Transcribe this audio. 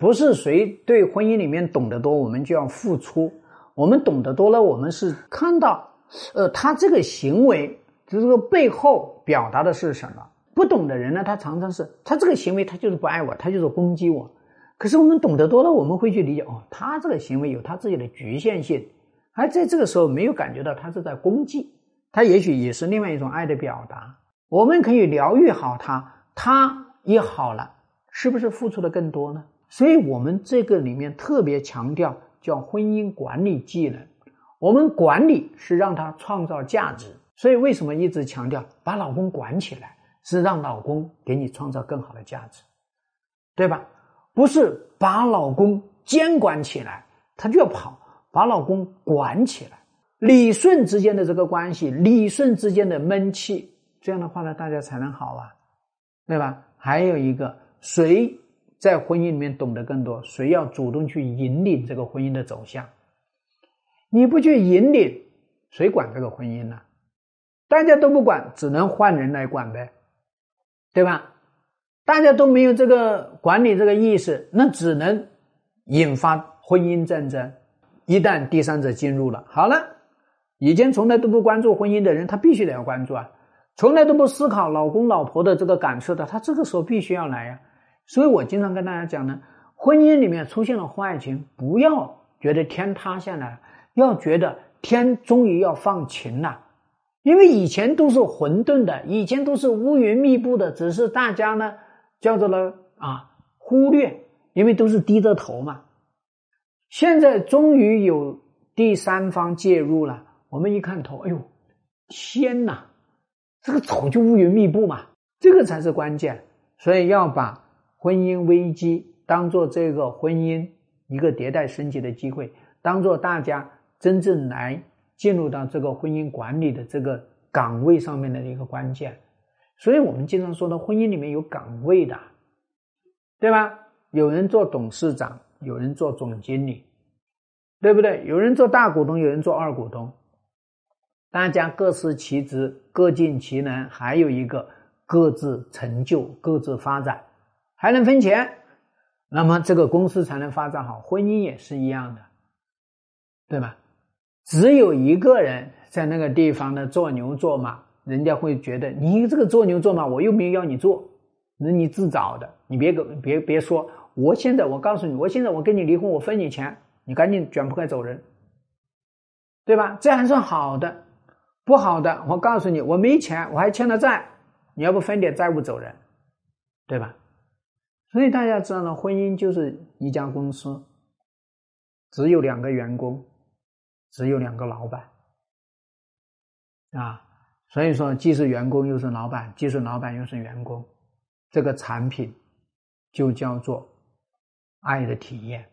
不是谁对婚姻里面懂得多，我们就要付出。我们懂得多了，我们是看到，呃，他这个行为，这个背后表达的是什么？不懂的人呢，他常常是他这个行为，他就是不爱我，他就是攻击我。可是我们懂得多了，我们会去理解，哦，他这个行为有他自己的局限性，而在这个时候没有感觉到他是在攻击，他也许也是另外一种爱的表达。我们可以疗愈好他，他也好了，是不是付出的更多呢？所以我们这个里面特别强调叫婚姻管理技能。我们管理是让他创造价值，所以为什么一直强调把老公管起来，是让老公给你创造更好的价值，对吧？不是把老公监管起来，他就要跑，把老公管起来。理顺之间的这个关系，理顺之间的闷气，这样的话呢，大家才能好啊，对吧？还有一个谁？在婚姻里面懂得更多，谁要主动去引领这个婚姻的走向？你不去引领，谁管这个婚姻呢？大家都不管，只能换人来管呗，对吧？大家都没有这个管理这个意识，那只能引发婚姻战争。一旦第三者进入了，好了，以前从来都不关注婚姻的人，他必须得要关注啊；从来都不思考老公老婆的这个感受的，他这个时候必须要来呀。所以我经常跟大家讲呢，婚姻里面出现了婚外情，不要觉得天塌下来，要觉得天终于要放晴了，因为以前都是混沌的，以前都是乌云密布的，只是大家呢叫做呢啊忽略，因为都是低着头嘛。现在终于有第三方介入了，我们一看头，哎呦，天哪，这个早就乌云密布嘛，这个才是关键，所以要把。婚姻危机当做这个婚姻一个迭代升级的机会，当做大家真正来进入到这个婚姻管理的这个岗位上面的一个关键。所以我们经常说的，婚姻里面有岗位的，对吧？有人做董事长，有人做总经理，对不对？有人做大股东，有人做二股东，大家各司其职，各尽其能，还有一个各自成就，各自发展。还能分钱，那么这个公司才能发展好。婚姻也是一样的，对吧？只有一个人在那个地方呢做牛做马，人家会觉得你这个做牛做马，我又没有要你做，那你自找的。你别别别说，我现在我告诉你，我现在我跟你离婚，我分你钱，你赶紧卷铺盖走人，对吧？这还算好的，不好的，我告诉你，我没钱，我还欠了债，你要不分点债务走人，对吧？所以大家知道呢，婚姻就是一家公司，只有两个员工，只有两个老板，啊，所以说既是员工又是老板，既是老板又是员工，这个产品就叫做爱的体验。